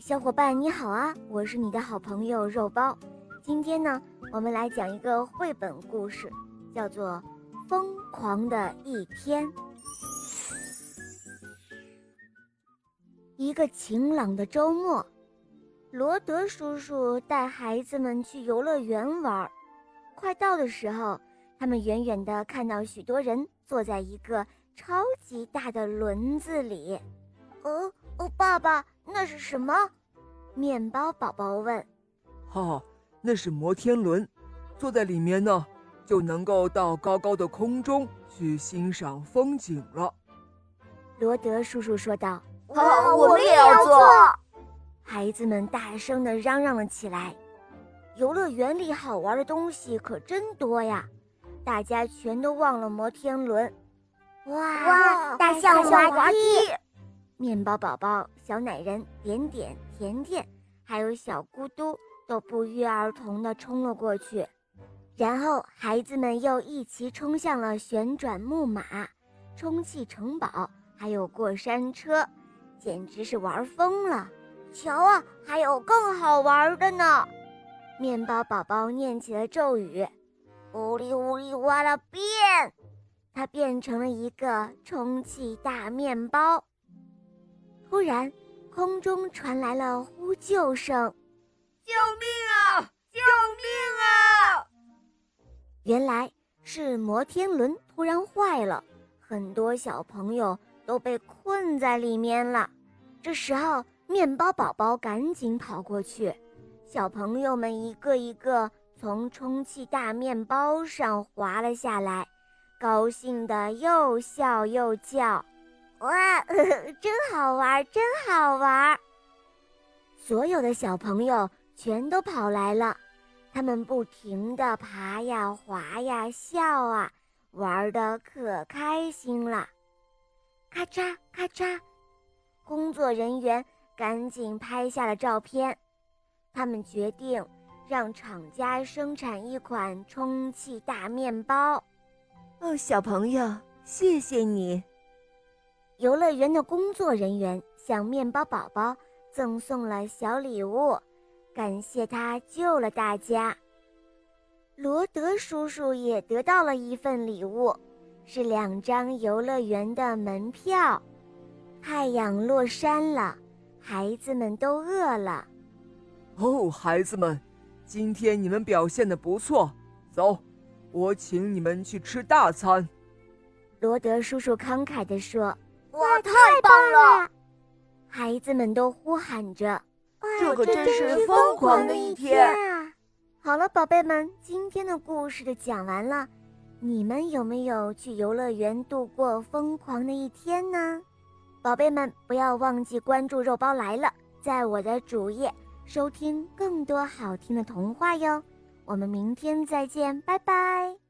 小伙伴你好啊！我是你的好朋友肉包。今天呢，我们来讲一个绘本故事，叫做《疯狂的一天》。一个晴朗的周末，罗德叔叔带孩子们去游乐园玩。快到的时候，他们远远地看到许多人坐在一个超级大的轮子里。哦哦，爸爸，那是什么？面包宝宝问。哈，那是摩天轮，坐在里面呢，就能够到高高的空中去欣赏风景了。罗德叔叔说道。好，我们也要坐。孩子们大声的嚷嚷了起来。游乐园里好玩的东西可真多呀！大家全都忘了摩天轮。哇，大象滑梯！面包宝宝、小奶人、点点、甜甜，还有小咕嘟，都不约而同地冲了过去。然后，孩子们又一齐冲向了旋转木马、充气城堡，还有过山车。简直是玩疯了！瞧啊，还有更好玩的呢！面包宝宝念起了咒语：“呜哩呜哩哇啦变！”它变成了一个充气大面包。突然，空中传来了呼救声：“救命啊！救命啊！”原来是摩天轮突然坏了，很多小朋友。都被困在里面了。这时候，面包宝宝赶紧跑过去，小朋友们一个一个从充气大面包上滑了下来，高兴的又笑又叫：“哇，呵 呵真好玩，真好玩！”所有的小朋友全都跑来了，他们不停地爬呀、滑呀、笑啊，玩的可开心了。咔嚓咔嚓，工作人员赶紧拍下了照片。他们决定让厂家生产一款充气大面包。哦，小朋友，谢谢你！游乐园的工作人员向面包宝宝赠送了小礼物，感谢他救了大家。罗德叔叔也得到了一份礼物。是两张游乐园的门票。太阳落山了，孩子们都饿了。哦，孩子们，今天你们表现的不错。走，我请你们去吃大餐。罗德叔叔慷慨地说：“哇，太棒了！”孩子们都呼喊着：“这可真是疯狂的一天啊！”好了，宝贝们，今天的故事就讲完了。你们有没有去游乐园度过疯狂的一天呢？宝贝们，不要忘记关注“肉包来了”，在我的主页收听更多好听的童话哟。我们明天再见，拜拜。